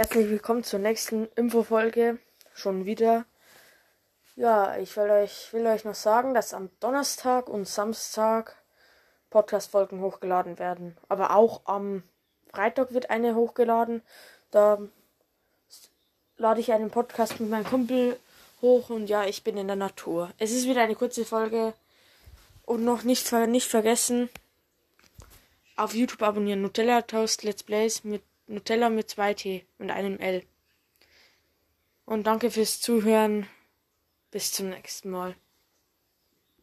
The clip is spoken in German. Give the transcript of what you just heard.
Herzlich willkommen zur nächsten Infofolge. Schon wieder. Ja, ich will euch, will euch noch sagen, dass am Donnerstag und Samstag Podcast-Folgen hochgeladen werden. Aber auch am Freitag wird eine hochgeladen. Da lade ich einen Podcast mit meinem Kumpel hoch und ja, ich bin in der Natur. Es ist wieder eine kurze Folge. Und noch nicht, nicht vergessen, auf YouTube abonnieren. Nutella Toast Let's Plays mit Nutella mit zwei T und einem L. Und danke fürs Zuhören. Bis zum nächsten Mal.